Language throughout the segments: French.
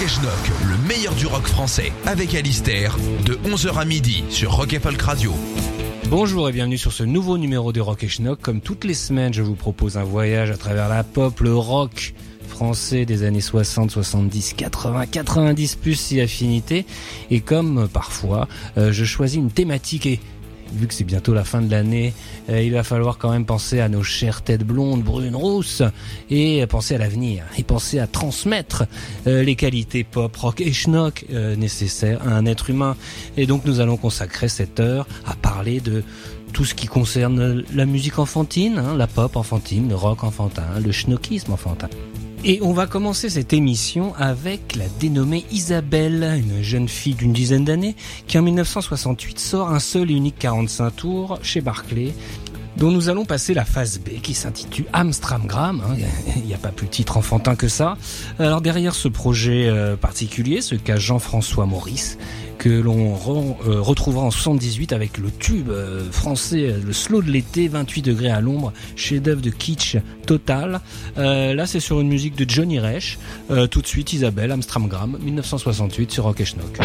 Rock le meilleur du rock français, avec Alistair, de 11h à midi sur Rock et Folk Radio. Bonjour et bienvenue sur ce nouveau numéro de Rock et Schnock. Comme toutes les semaines, je vous propose un voyage à travers la pop, le rock français des années 60, 70, 80, 90 plus si affinité. Et comme parfois, euh, je choisis une thématique et vu que c'est bientôt la fin de l'année, euh, il va falloir quand même penser à nos chères têtes blondes, brunes, rousses, et penser à l'avenir, et penser à transmettre euh, les qualités pop, rock et schnock euh, nécessaires à un être humain. Et donc nous allons consacrer cette heure à parler de tout ce qui concerne la musique enfantine, hein, la pop enfantine, le rock enfantin, le schnockisme enfantin. Et on va commencer cette émission avec la dénommée Isabelle, une jeune fille d'une dizaine d'années qui en 1968 sort un seul et unique 45 tours chez Barclay dont nous allons passer la phase B qui s'intitule Amstramgram. hein. Il n'y a pas plus titre enfantin que ça. Alors derrière ce projet euh, particulier se cache Jean-François Maurice que l'on euh, retrouvera en 78 avec le tube euh, français, euh, le slow de l'été, 28 degrés à l'ombre, chef-d'œuvre de kitsch total. Là, c'est sur une musique de Johnny Reich. Euh, tout de suite, Isabelle, Amstramgram, 1968 sur Rock et Schnock.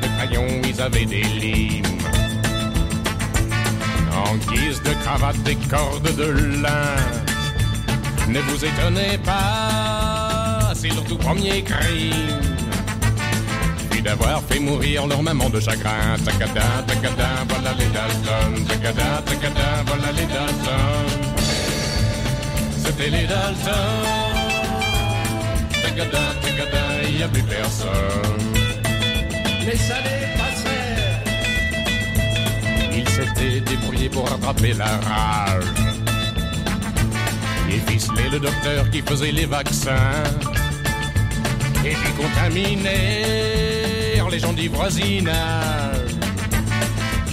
De crayons, ils avaient des limes. En guise de cravate, des cordes de lin. Ne vous étonnez pas, c'est leur tout premier crime. Puis d'avoir fait mourir leur maman de chagrin. Tacada, tacada, voilà les Dalton. Tacada, tacada, voilà les Dalton. C'était les Dalton. Tacada, il n'y a plus personne. Les années passèrent. Il s'était débrouillé pour rattraper la rage. Et ficelé le docteur qui faisait les vaccins. Et puis contaminèrent les gens du voisinage.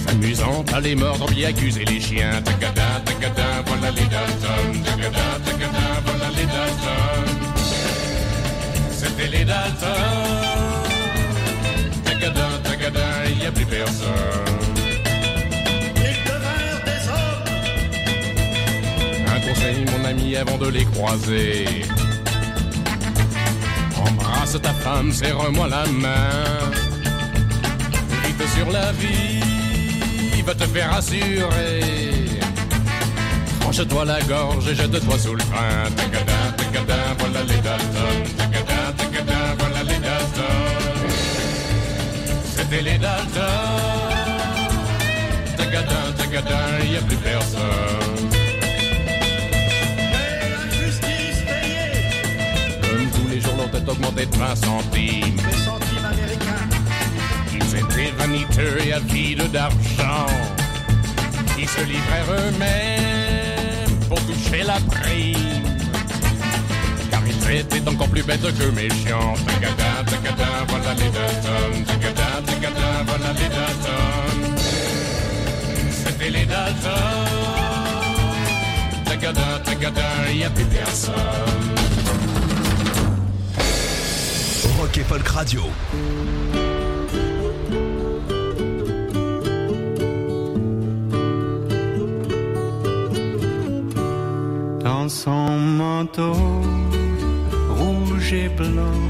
S'amusant à les mordre, bien accuser les chiens. Tacada, tacada, voilà les Dalton. Tacada, tacada, voilà les Dalton. C'était les Dalton. N'y a plus personne. Ils devinrent des hommes. Un conseil, mon ami, avant de les croiser. Embrasse ta femme, serre-moi la main. Vite sur la vie, va te faire assurer. tranche-toi la gorge et jette-toi sous le train. Tagada, tagada, voilà les Dalton. C'était les Dalton. Tagada, tagada, y a plus personne. Et la justice payée, Comme tous les jours, l'on t'a augmenté de 20 centimes. les centimes américains. Ils étaient vaniteux et avides d'argent. Ils se livrèrent eux-mêmes pour toucher la prime. Plus bêtes que méchants. Tagada, tagada, voilà les Dalton. Tagada, tagada, voilà les Dalton. C'était les Dalton. Tagada, tagada, y a plus personne. Rock et Folk Radio. dans son manteau blanc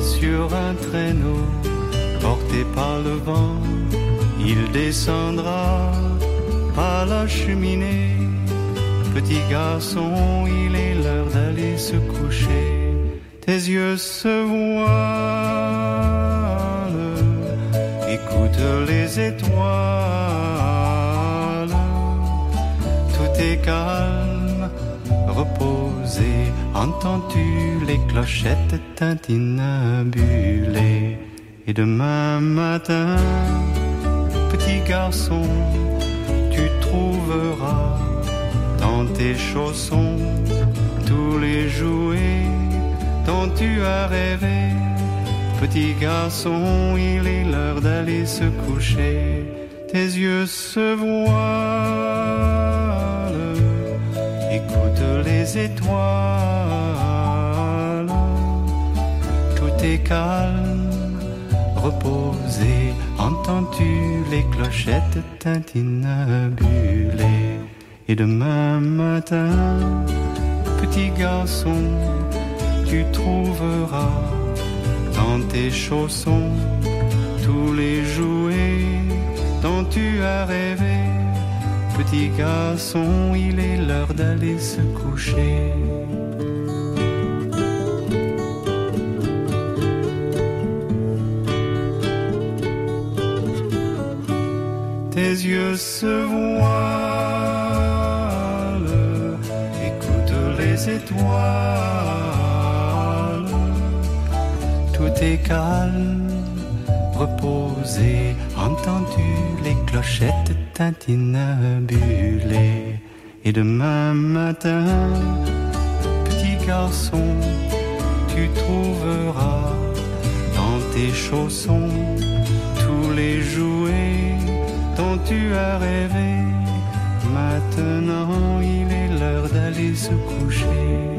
sur un traîneau porté par le vent. Il descendra par la cheminée. Petit garçon, il est l'heure d'aller se coucher. Tes yeux se voilent, écoute les étoiles tout est calme. Entends-tu les clochettes tintinabulées Et demain matin, petit garçon, tu trouveras dans tes chaussons tous les jouets dont tu as rêvé. Petit garçon, il est l'heure d'aller se coucher. Tes yeux se voilent, les étoiles. Tout est calme, reposé. Entends-tu les clochettes tintinabulées Et demain matin, petit garçon, tu trouveras dans tes chaussons tous les jouets dont tu as rêvé. Petit garçon, il est l'heure d'aller se coucher. Tes yeux se voilent, écoute les étoiles. Tout est calme, reposé. Entends-tu les clochettes tintinabulées Et demain matin, petit garçon, tu trouveras dans tes chaussons tous les jouets dont tu as rêvé. Maintenant, il est l'heure d'aller se coucher.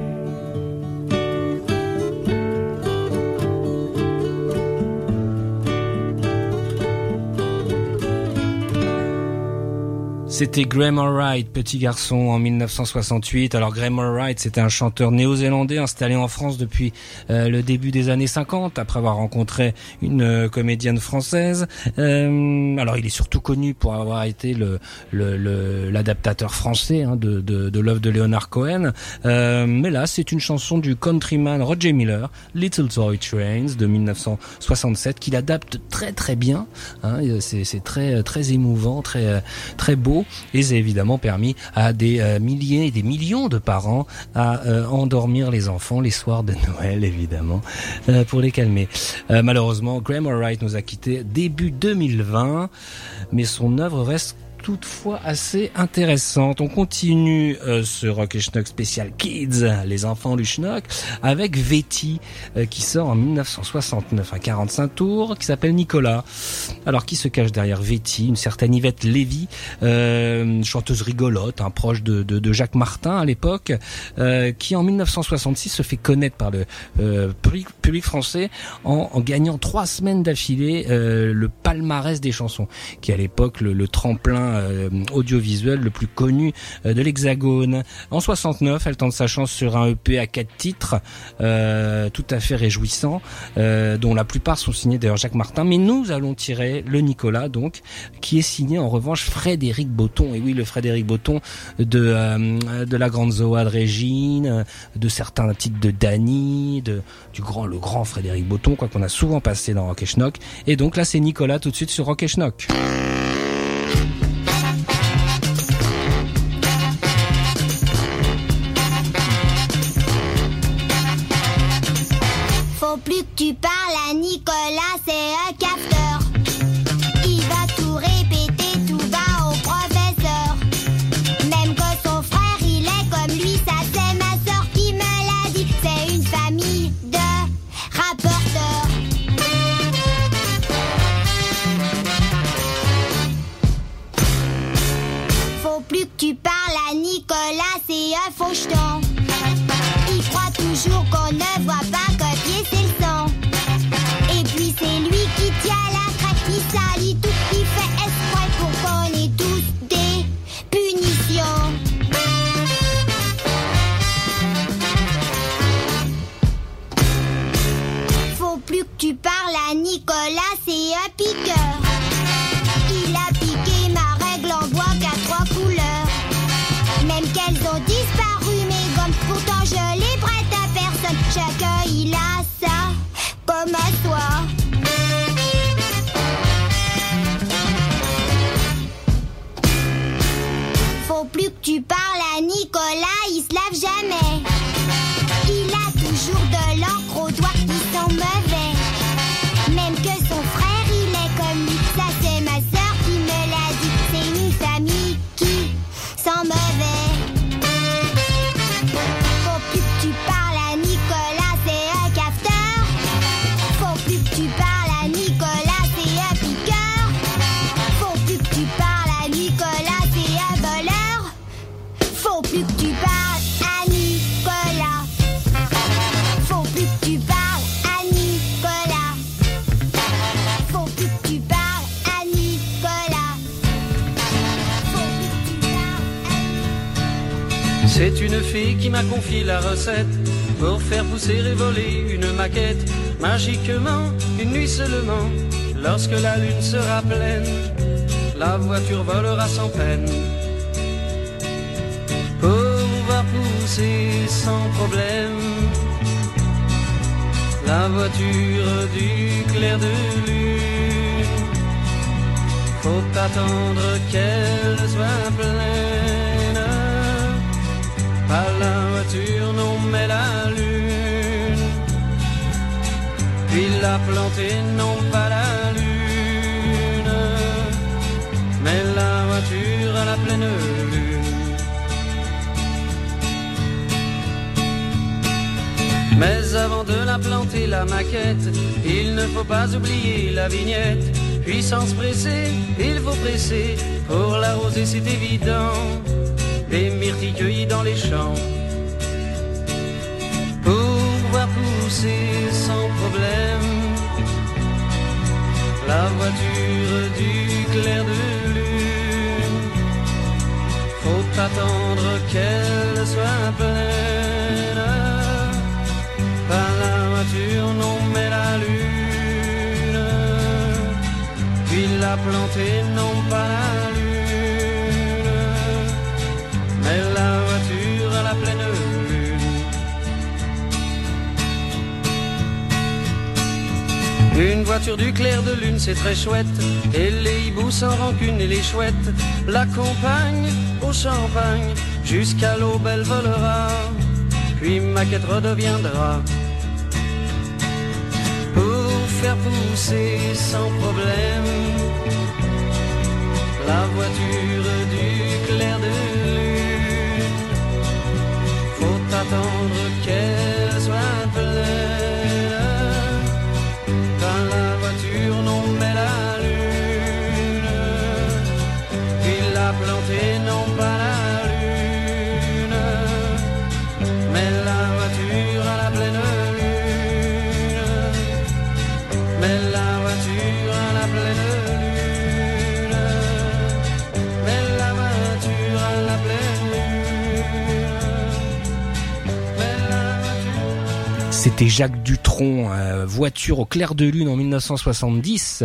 C'était Graham Allwright, petit garçon, en 1968. Alors Graham Allwright, c'était un chanteur néo-zélandais installé en France depuis euh, le début des années 50, après avoir rencontré une euh, comédienne française. Euh, alors il est surtout connu pour avoir été le le- le- l'adaptateur français hein, de, de, de l'œuvre de Leonard Cohen. Mais là, c'est une chanson du countryman Roger Miller, Little Toy Trains, de 1967, qu'il adapte très très bien. Hein, c'est très très émouvant, très très beau, et c'est évidemment permis à des euh, milliers et des millions de parents à euh, endormir les enfants les soirs de Noël, évidemment, euh, pour les calmer. Malheureusement, Graham Allwright nous a quittés début 2020, mais son œuvre reste toutefois assez intéressante. On continue euh, ce Rock et Schnock spécial Kids, les enfants du Schnock, avec Vetty, euh, qui sort en 1969 à 45 tours, qui s'appelle Nicolas. Alors, qui se cache derrière Vetty Une certaine Yvette Lévy, euh, chanteuse rigolote, un proche de, de, de Jacques Martin à l'époque, euh, qui en 1966 se fait connaître par le euh, public, public français en, en gagnant trois semaines d'affilée euh, le palmarès des chansons, qui à l'époque le, le tremplin euh, audiovisuel le plus connu euh, de l'Hexagone. En 69, elle tente sa chance sur un EP à quatre titres, euh, tout à fait réjouissant, dont la plupart sont signés d'ailleurs Jacques Martin. Mais nous allons tirer le Nicolas, donc, qui est signé en revanche Frédéric Botton. Et oui, le Frédéric Botton de la grande Zoa de Régine, de certains titres de Dany, du grand le grand Frédéric Botton, quoi qu'on a souvent passé dans Rock et Schnock. Et donc là, c'est Nicolas tout de suite sur Rock Schnock. Tu parles à Nicolas, c'est un capteur. Il va tout répéter tout bas au professeur. Même que son frère, il est comme lui, ça c'est ma soeur qui me l'a dit. C'est une famille de rapporteurs. Faut plus que tu parles à Nicolas, c'est un faucheton. Il qui m'a confié la recette pour faire pousser et voler une maquette. Magiquement, une nuit seulement, lorsque la lune sera pleine, la voiture volera sans peine. Pour voir pousser sans problème la voiture du clair de lune. Faut attendre qu'elle soit pleine. Pas la voiture, non, mais la lune. Puis la planter, non, pas la lune. Mais la voiture à la pleine lune. Mais avant de la planter, la maquette, il ne faut pas oublier la vignette. Puis sans se presser, il faut presser. Pour l'arroser, c'est évident. Des myrtilles cueillies dans les champs. Pour voir pousser sans problème la voiture du clair de lune. Faut attendre qu'elle soit pleine. Pas la voiture, non, mais la lune. Puis la planter, non, pas la voiture du clair de lune, c'est très chouette. Et les hiboux sans rancune et les chouettes l'accompagnent au champagne. Jusqu'à l'aube, elle volera. Puis maquette redeviendra. Pour faire pousser sans problème la voiture du clair de lune. Faut attendre C'était Jacques Dutronc, euh, Voiture au clair de lune en 1970,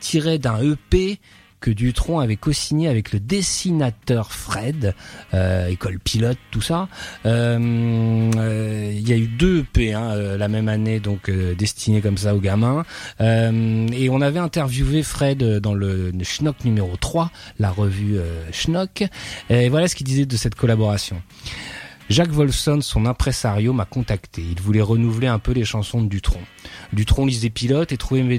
tiré d'un EP que Dutronc avait co-signé avec le dessinateur Fred, euh, école pilote, tout ça. Euh, euh, Il y a eu deux EP hein, euh, la même année, donc euh, destinés comme ça aux gamins. Euh, et on avait interviewé Fred euh, dans le Schnock numéro 3, la revue euh, Schnock. Et voilà ce qu'il disait de cette collaboration. Jacques Wolfson, son impresario, m'a contacté. Il voulait renouveler un peu les chansons de Dutronc. Dutronc lisait pilote et trouvait mes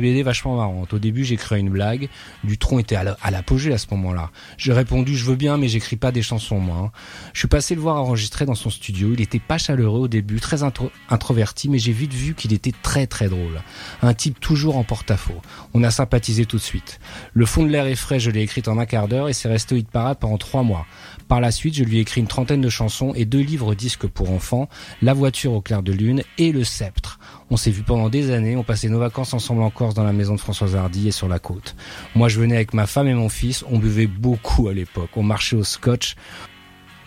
BD, vachement marrantes. Au début, créé une blague. Dutronc était à la- à l'apogée à ce moment-là. J'ai répondu, je veux bien, mais j'écris pas des chansons, moi. hein. Je suis passé le voir enregistrer dans son studio. Il était pas chaleureux au début, très intro- introverti, mais j'ai vite vu qu'il était très très drôle. Un type toujours en porte-à-faux. On a sympathisé tout de suite. Le fond de l'air est frais, je l'ai écrite en un quart d'heure et c'est resté au hit parade pendant trois mois. Par la suite, je lui ai écrit une trentaine de chansons et deux livres disques pour enfants, La voiture au clair de lune et Le sceptre. On s'est vu pendant des années, on passait nos vacances ensemble en Corse dans la maison de Françoise Hardy et sur la côte. Moi, je venais avec ma femme et mon fils, on buvait beaucoup à l'époque, on marchait au scotch,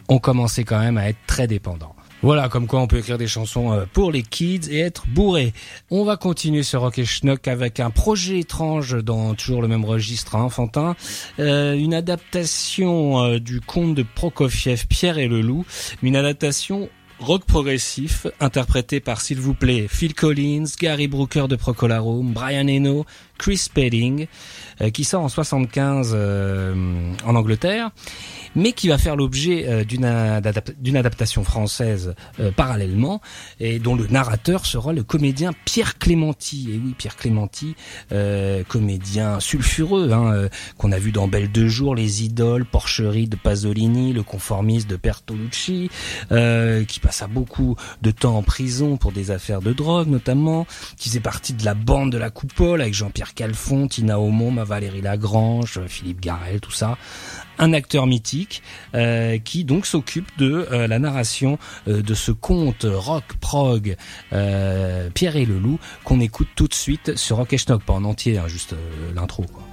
on commençait quand même à être très dépendants. Voilà, comme quoi on peut écrire des chansons euh, pour les kids et être bourré. On va continuer ce rock et schnock avec un projet étrange dans toujours le même registre hein, enfantin, Euh, une adaptation euh, du conte de Prokofiev, Pierre et le loup, une adaptation rock progressif interprété par s'il vous plaît Phil Collins, Gary Brooker de Procolarum, Brian Eno, Chris Spedding, qui sort en 75 euh, en Angleterre mais qui va faire l'objet euh, d'une adap- adaptation française euh, parallèlement, et dont le narrateur sera le comédien Pierre Clémenti. Et oui, Pierre Clémenti, euh, comédien sulfureux, hein, euh, qu'on a vu dans Belle de jour, Les Idoles, Porcherie de Pasolini, Le Conformiste de Bertolucci, euh, qui passa beaucoup de temps en prison pour des affaires de drogue notamment, qui faisait partie de la bande de la Coupole avec Jean-Pierre Calfon, Tina Aumont, Valérie Lagrange, Philippe Garel, tout ça un acteur mythique euh, qui donc s'occupe de euh, la narration euh, de ce conte rock prog Pierre et le loup qu'on écoute tout de suite sur Rock et Schnock, pas en entier, hein, juste l'intro quoi.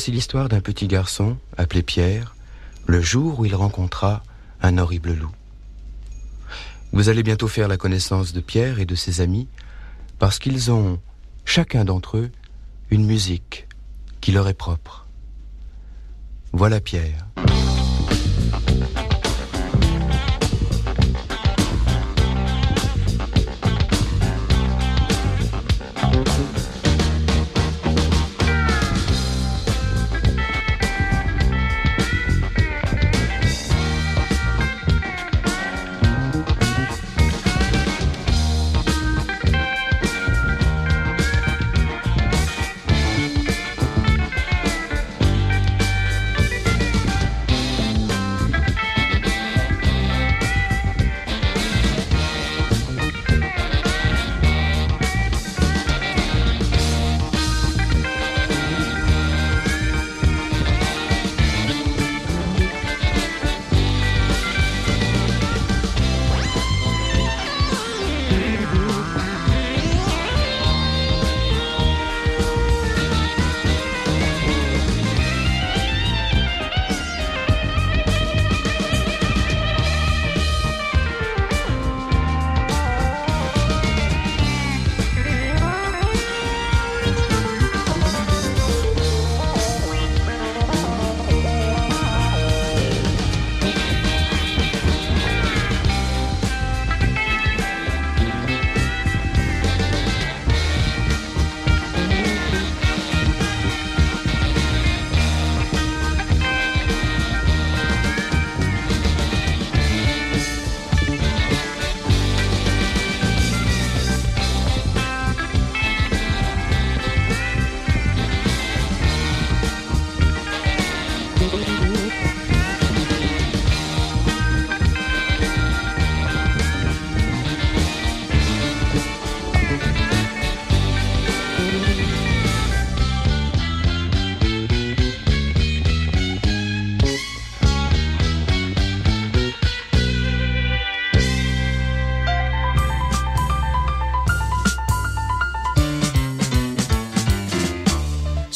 Voici l'histoire d'un petit garçon appelé Pierre, le jour où il rencontra un horrible loup. Vous allez bientôt faire la connaissance de Pierre et de ses amis, parce qu'ils ont, chacun d'entre eux, une musique qui leur est propre. Voilà Pierre.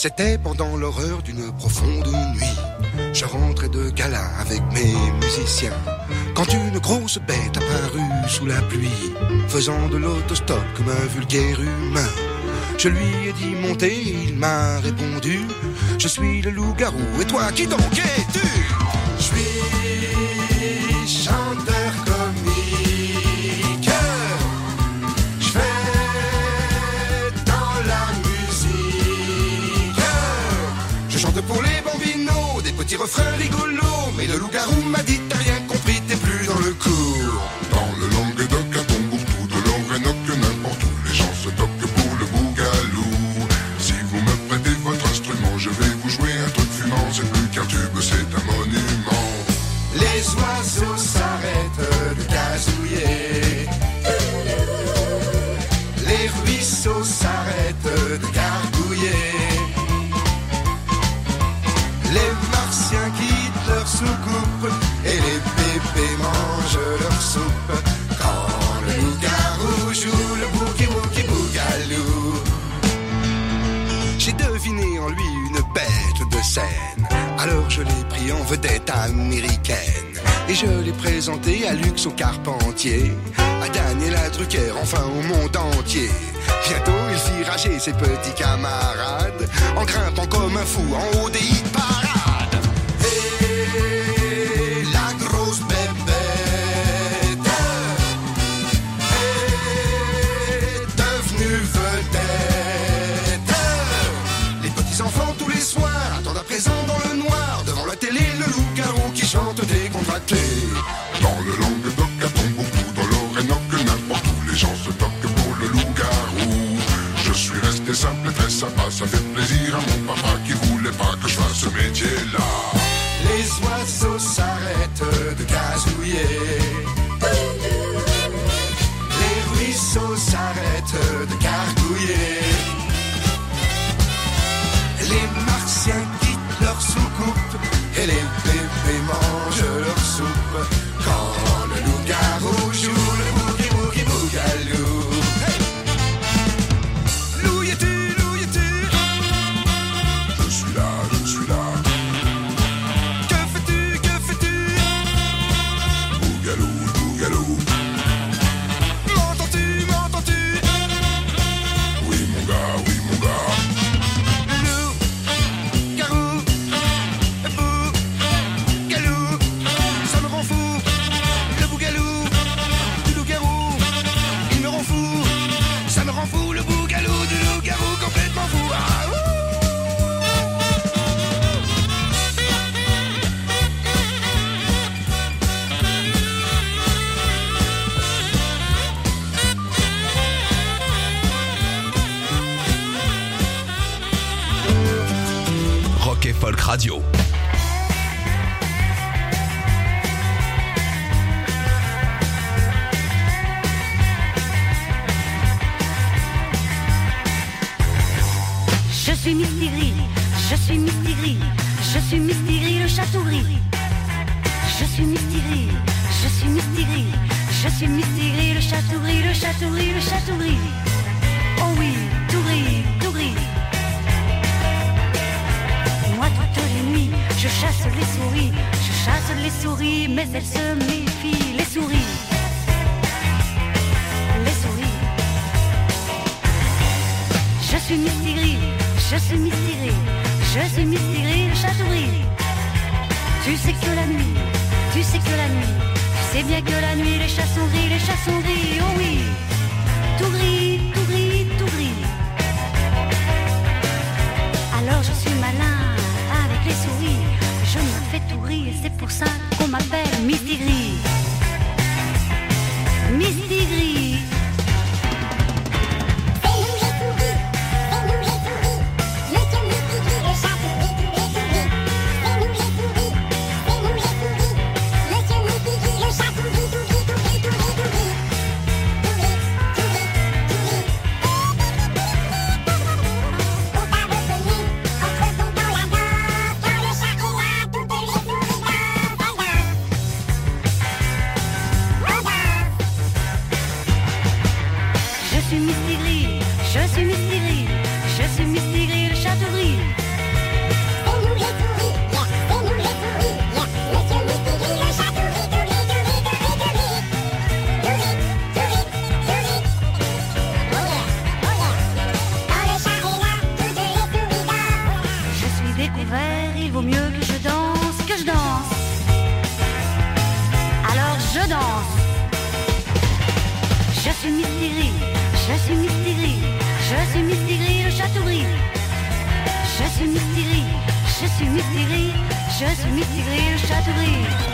C'était pendant l'horreur d'une profonde nuit. Je rentrais de gala avec mes musiciens. Quand une grosse bête apparut sous la pluie, faisant de l'autostop comme un vulgaire humain. Je lui ai dit montez, il m'a répondu Je suis le loup-garou, et toi qui donc petit refrain rigolo, mais le loup-garou m'a dit en vedette américaine. Et je l'ai présenté à Luxe au Carpentier, à Daniel à Drucker, enfin au monde entier. Bientôt il fit rager ses petits camarades, en grimpant comme un fou en haut des hit 这。les souris, mais elles se méfient. Les souris, les souris. Je suis mystérie, je suis mystérie, je suis mystérie, le chat souris. Tu sais que la nuit, tu sais que la nuit, tu sais bien que la nuit, les chats sont gris, les chats sont oh oui. pour ça qu'on m'appelle Miss je suis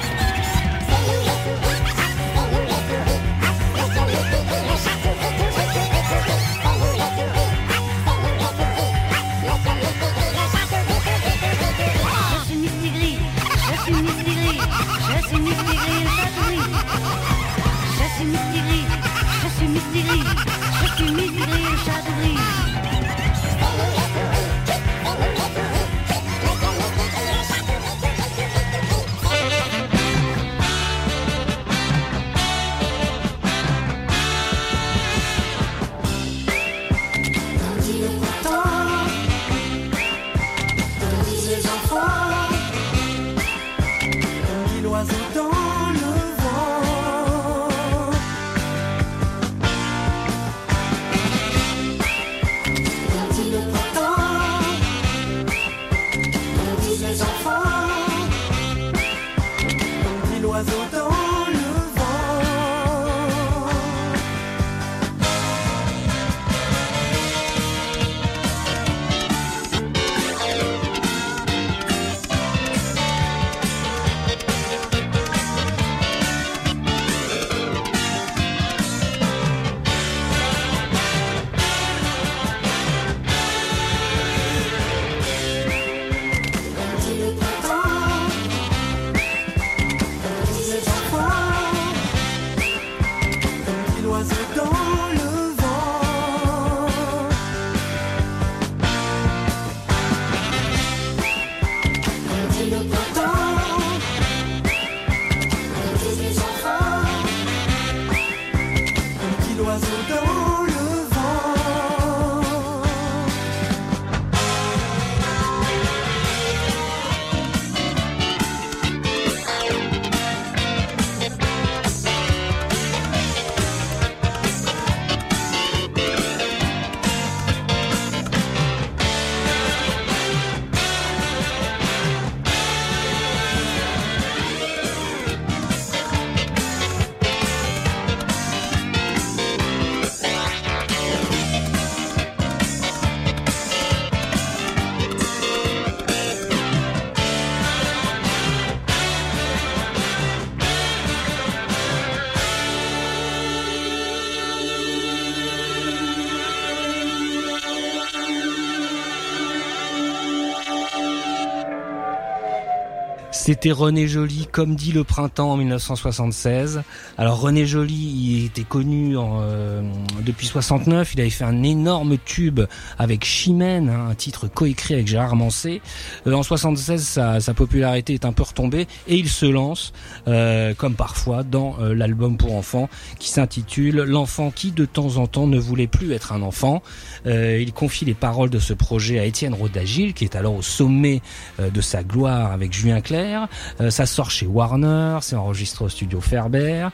C'était René Joly, comme dit le printemps en 1976. Alors René Joly, il était connu euh, depuis 69. Il avait fait un énorme tube avec Chimène, hein, un titre coécrit avec Gérard Mancé. Euh, en 76, sa, popularité est un peu retombée et il se lance, euh, comme parfois, dans l'album pour enfants qui s'intitule L'enfant qui de temps en temps ne voulait plus être un enfant. Il confie les paroles de ce projet à Étienne Rodagil, qui est alors au sommet de sa gloire avec Julien Clerc. Euh, ça sort chez Warner, c'est enregistré au studio Ferber.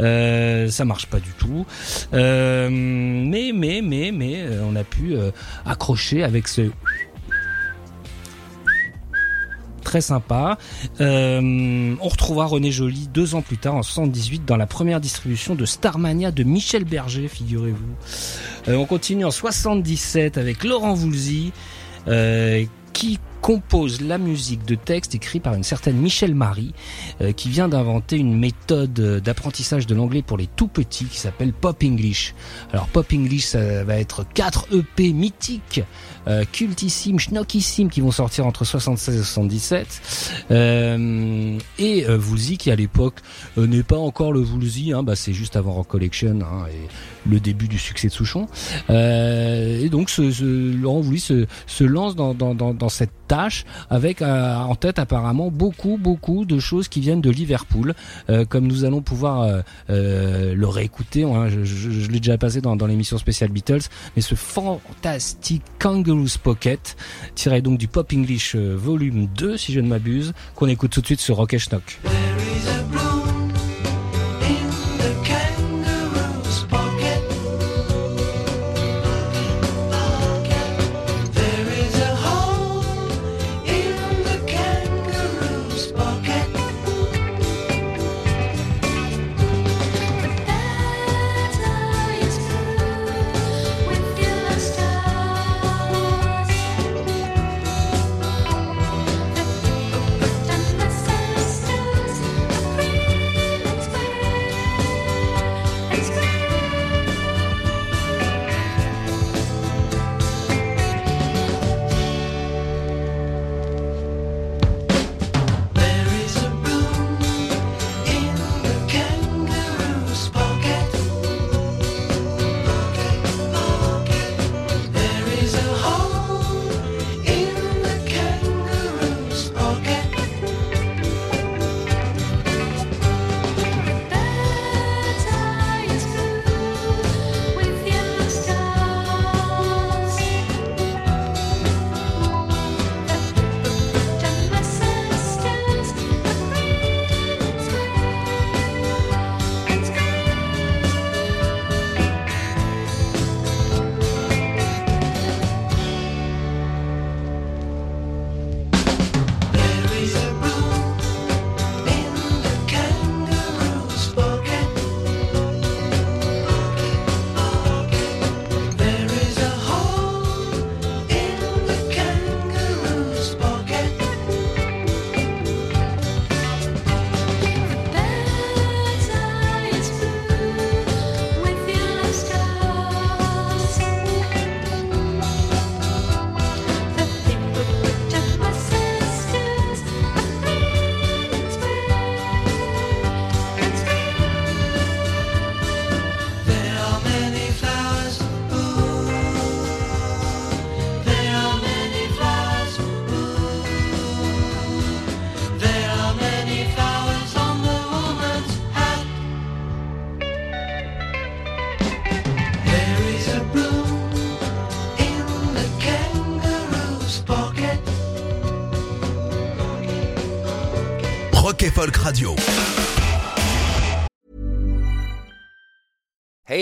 Euh, ça marche pas du tout. Euh, mais mais mais mais on a pu accrocher avec ce très sympa. On retrouvera René Joly deux ans plus tard, en 78, dans la première distribution de Starmania de Michel Berger, figurez-vous. On continue en 77 avec Laurent Voulzy, qui compose la musique de texte écrit par une certaine Michel Marie, euh, qui vient d'inventer une méthode euh, d'apprentissage de l'anglais pour les tout petits qui s'appelle Pop English. Alors Pop English, ça va être 4 EP mythiques, euh, cultissimes, schnockissimes, qui vont sortir entre 76 et 77. Euh, et euh, Woolsey, qui à l'époque euh, n'est pas encore le Woolsey, hein, bah, c'est juste avant Rock Collection hein, et le début du succès de Souchon. Euh, et donc ce, ce- Laurent Voulzy se, se lance dans, dans, dans, dans cette avec euh, en tête apparemment beaucoup beaucoup de choses qui viennent de Liverpool, euh, comme nous allons pouvoir euh, euh, le réécouter. hein, je je- je l'ai déjà passé dans, dans l'émission spéciale Beatles, mais ce fantastique Kangaroo's Pocket, tiré donc du Pop English euh, volume 2 si je ne m'abuse, qu'on écoute tout de suite sur Rock et Schnock.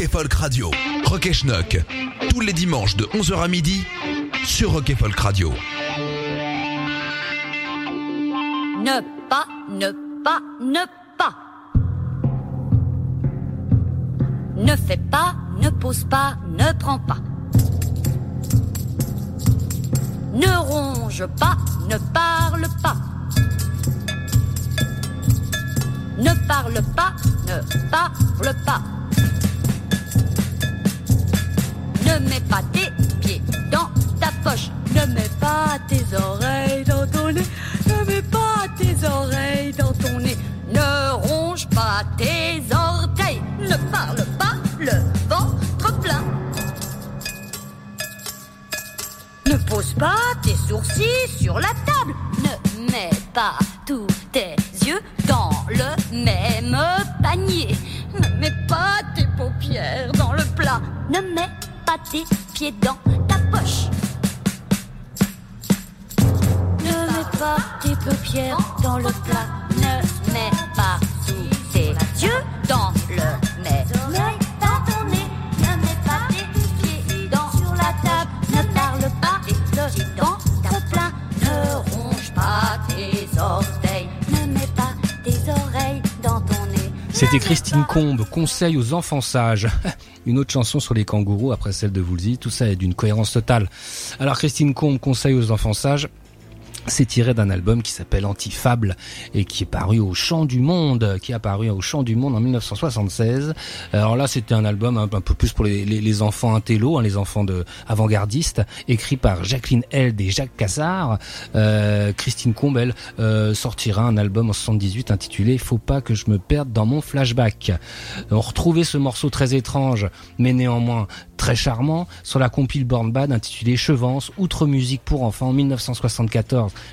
Rock et Folk Radio. Rock et Schnock. Tous les dimanches de 11h à midi sur Rock et Folk Radio. Ne pas, ne pas, ne pas. Ne fais pas, ne pose pas, ne prends pas. Ne ronge pas, ne parle pas. Ne parle pas, ne parle pas. Ne mets pas tes pieds dans ta poche. Ne mets pas tes oreilles dans ton nez. Ne mets pas tes oreilles dans ton nez. Ne ronge pas tes orteils. Ne parle pas le ventre plein. Ne pose pas tes sourcils sur la table. Ne mets pas tous tes yeux dans le même panier. Ne mets pas tes paupières dans le plat. Ne mets pas tes pieds dans ta poche. Ne mets pas tes paupières dans le plat. Ne mets pas tous tes yeux dans le même dans ton nez. Ne mets pas tes pieds dans sur la table. Ne parle pas de ventre plein. Ne ronge pas C'était Christine Combe, Conseil aux enfants sages. Une autre chanson sur les kangourous après celle de Woolsey. Tout ça est d'une cohérence totale. Alors Christine Combe, Conseil aux enfants sages. C'est tiré d'un album qui s'appelle Antifable et qui est paru au Chant du Monde, qui est apparu au Chant du Monde en 1976. Alors là, c'était un album un, peu plus pour les, enfants intello, hein, les enfants de avant-gardistes, écrit par Jacqueline Held et Jacques Cassard. Euh, Christine Combe, elle, euh, sortira un album en 78 intitulé Faut pas que je me perde dans mon flashback. On retrouvait ce morceau très étrange, mais néanmoins très charmant, sur la compile Born Bad intitulée Chevance, outre musique pour enfants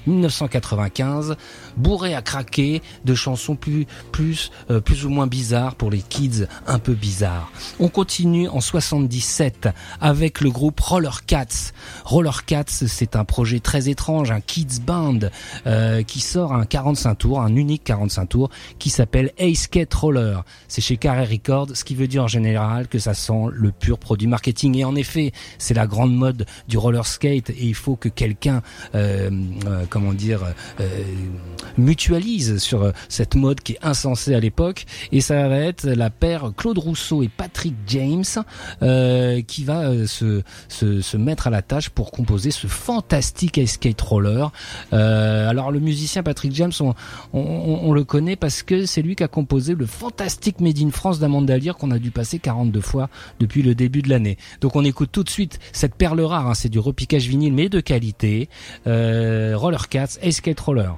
1974-1995, bourré à craquer de chansons plus, plus, euh, plus ou moins bizarres pour les kids un peu bizarres. On continue en 77 avec le groupe Roller Cats. Roller Cats, c'est un projet très étrange, un kids band euh, qui sort un 45 tours, un unique 45 tours qui s'appelle Ace Skate Roller. C'est chez Carré Records, ce qui veut dire en général que ça sent le pur produit marketing. Et en effet, c'est la grande mode du roller skate et il faut que quelqu'un, euh, euh, comment dire, euh, mutualise sur euh, cette mode qui est insensée à l'époque. Et ça va être la paire Claude Rousseau et Patrick James qui va se, mettre à la tâche pour composer ce fantastique skate roller. Alors le musicien Patrick James, on, le connaît parce que c'est lui qui a composé le fantastique Made in France d'Amanda Lear qu'on a dû passer 42 fois depuis le début de l'année. Donc on écoute tout de suite cette perle rare, hein, c'est du repiquage vinyle mais de qualité. Roller Cats, Skate Roller.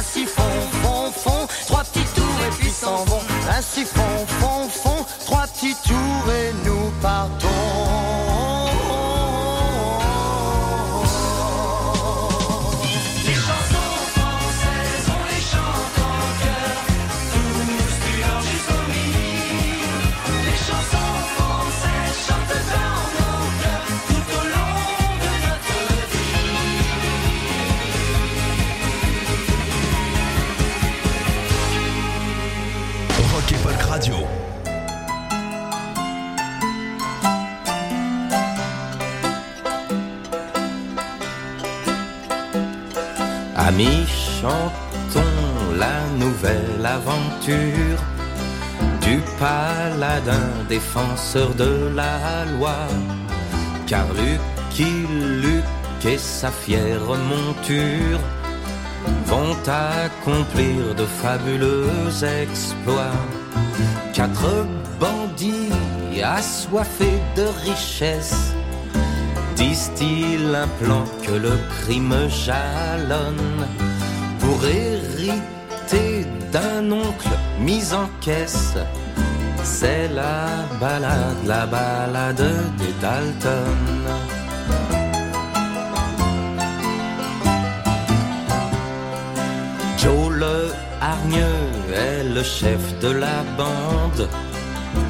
ainsi font, font, font, trois petits tours et puis s'en vont, ainsi font, font, font. du paladin défenseur de la loi. Car Lucky Luke et sa fière monture vont accomplir de fabuleux exploits. Quatre bandits assoiffés de richesse distillent un plan que le crime jalonne pour hériter d'un oncle mis en caisse. C'est la balade, la balade des Dalton. Joe le hargneux est le chef de la bande.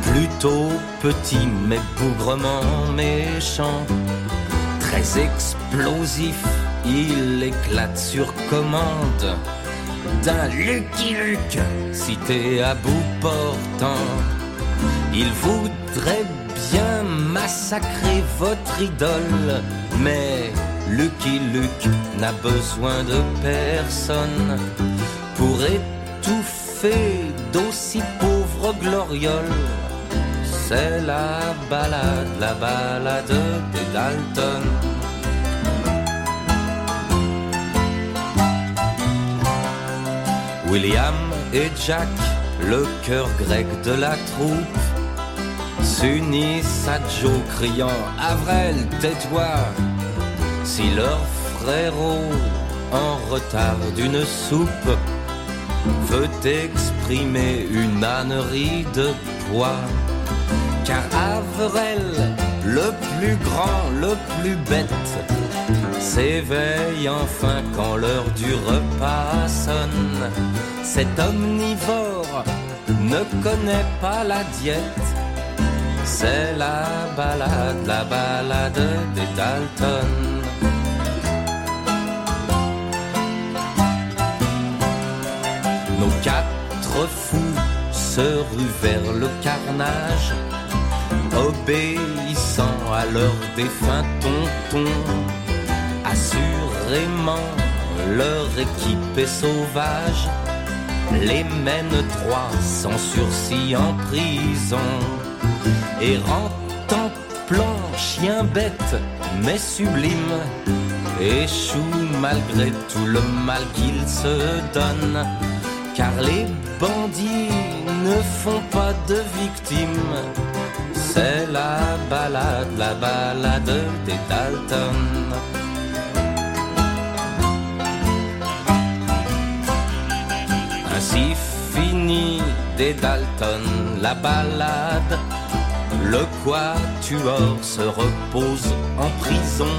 Plutôt petit mais bougrement méchant. Très explosif, il éclate sur commande d'un Lucky Luke cité à bout portant. Il voudrait bien massacrer votre idole, mais Lucky Luke n'a besoin de personne pour étouffer d'aussi pauvres glorioles. C'est la balade, la balade des Dalton. William et Jack, le cœur grec de la troupe, s'unissent à Joe criant Avril, tais-toi! Si leur frérot, en retard d'une soupe, veut exprimer une ânerie de poids, car Avril, le plus grand, le plus bête, s'éveille enfin quand l'heure du repas sonne. Cet omnivore ne connaît pas la diète. C'est la balade, la balade des Dalton. Nos quatre fous se ruent vers le carnage, à leur défunt tonton. Assurément, leur équipe est sauvage, les mène droit sans sursis en prison. Errant en plan, chien bête, mais sublime, échoue malgré tout le mal qu'ils se donnent. Car les bandits ne font pas de victimes. C'est la balade, la balade des Dalton. Ainsi finit des Dalton la balade. Le quatuor se repose en prison,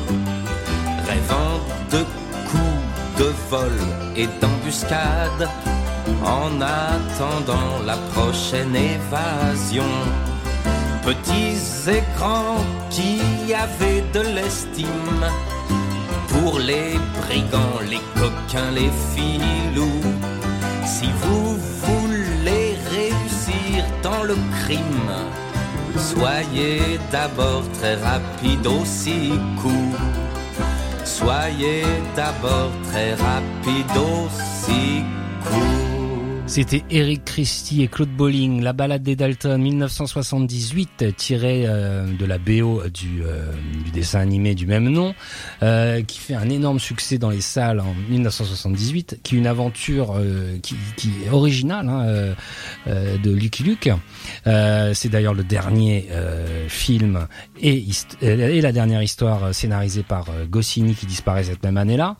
rêvant de coups de vol et d'embuscade, en attendant la prochaine évasion. Petits écrans qui avaient de l'estime pour les brigands, les coquins, les filous. Si vous voulez réussir dans le crime, soyez d'abord très rapide au six coups. Soyez d'abord très rapide au six coups. C'était Eric Christie et Claude Bolling, La balade des Dalton, 1978, tiré euh, de la BO du, euh, du dessin animé du même nom, euh, qui fait un énorme succès dans les salles en 1978, qui est une aventure euh, qui, qui est originale hein, de Lucky Luke. C'est d'ailleurs le dernier film et, et la dernière histoire scénarisée par Goscinny qui disparaît cette même année-là.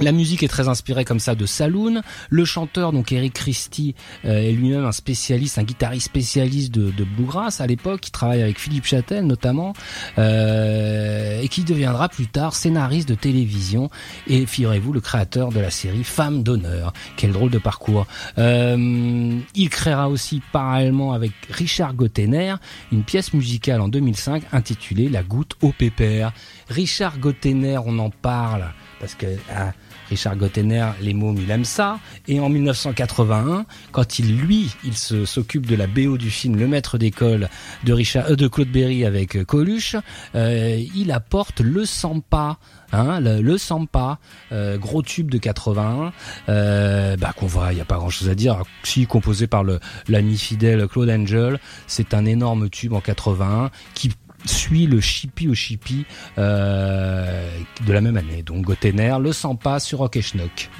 La musique est très inspirée comme ça de Saloon. Le chanteur, donc Eric Christie, euh, est lui-même un spécialiste, un guitariste spécialiste de, de bluegrass à l'époque, qui travaille avec Philippe Châtel notamment, euh, et qui deviendra plus tard scénariste de télévision et, figurez-vous, le créateur de la série Femme d'honneur. Quel drôle de parcours. Euh, il créera aussi parallèlement avec Richard Gottener une pièce musicale en 2005 intitulée La goutte au pépère. Richard Gottener, on en parle parce que ah, Richard Gottener, les mômes, il aime ça. Et en 1981, quand il, lui, il s'occupe de la BO du film Le Maître d'école de euh, de Claude Berry avec euh, Coluche, euh, il apporte le Sampa. Hein, le, gros tube de 81, euh, bah qu'on voit, il y a pas grand chose à dire. Si composé par l'ami fidèle Claude Angel, c'est un énorme tube en 81 qui suit le Chippy au Chippy euh, de la même année. Donc Gotener, le Sampa sur Rock Schnock.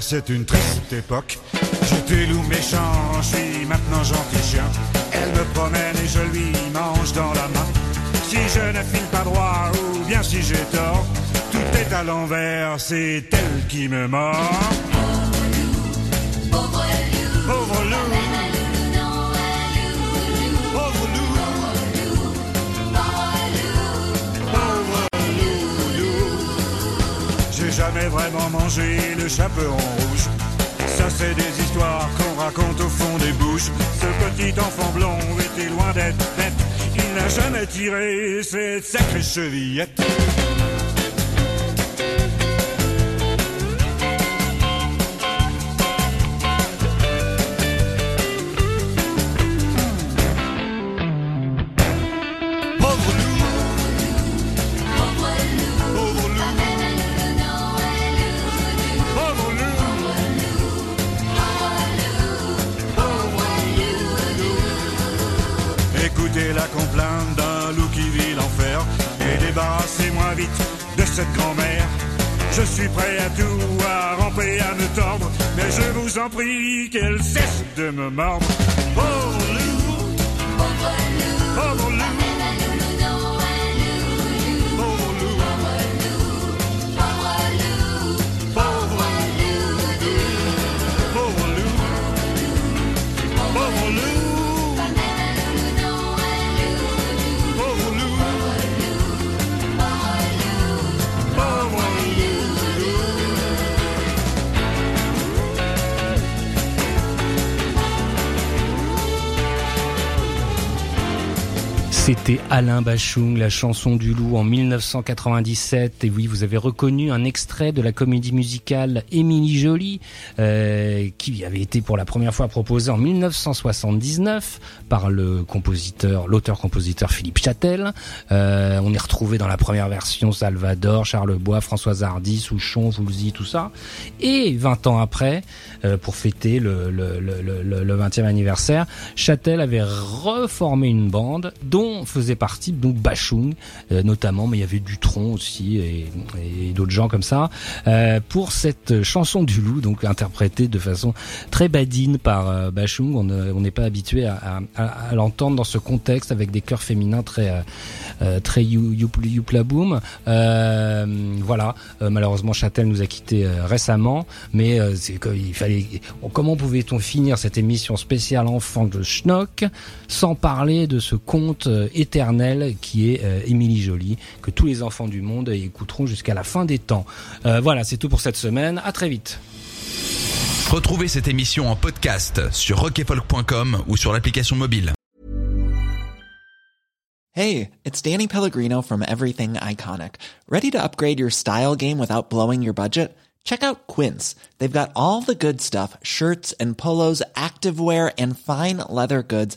C'est une triste époque. J'étais loup méchant, je suis maintenant gentil chien. Elle me promène et je lui mange dans la main. Si je ne file pas droit ou bien si j'ai tort, tout est à l'envers, c'est elle qui me mord. Jamais vraiment mangé le chaperon rouge. Ça, c'est des histoires qu'on raconte au fond des bouches. Ce petit enfant blond était loin d'être bête. Il n'a jamais tiré cette sacrée chevillette. Je vous en prie qu'elle cesse de me mordre. C'était Alain Bachung, la chanson du loup en 1997. Et oui, vous avez reconnu un extrait de la comédie musicale Émilie Jolie, euh, qui avait été pour la première fois proposée en 1979 par le compositeur, l'auteur-compositeur Philippe Châtel. Euh, on est retrouvé dans la première version Salvador, Charles Bois, Françoise Hardy, Souchon, Voulzy, tout ça. Et 20 ans après, euh, pour fêter le, le, le, le, le 20e anniversaire, Châtel avait reformé une bande dont faisait partie donc Bachung euh, notamment, mais il y avait Dutron aussi et, d'autres gens comme ça euh, pour cette chanson du loup, donc interprétée de façon très badine par euh, Bachung. On ne- on n'est pas habitué à, l'entendre dans ce contexte avec des chœurs féminins très très you, you, youpla boom. Euh, voilà, malheureusement Châtel nous a quittés euh, récemment, mais c'est. Comment pouvait-on finir cette émission spéciale enfant de Schnock sans parler de ce conte euh, éternel qui est euh, Émilie Jolie que tous les enfants du monde écouteront jusqu'à la fin des temps. Euh, voilà, c'est tout pour cette semaine. À très vite. Retrouvez cette émission en podcast sur rockefolk.com ou sur l'application mobile. Hey, it's Danny Pellegrino from Everything Iconic. Ready to upgrade your style game without blowing your budget? Check out Quince. They've got all the good stuff shirts and polos, activewear, and fine leather goods,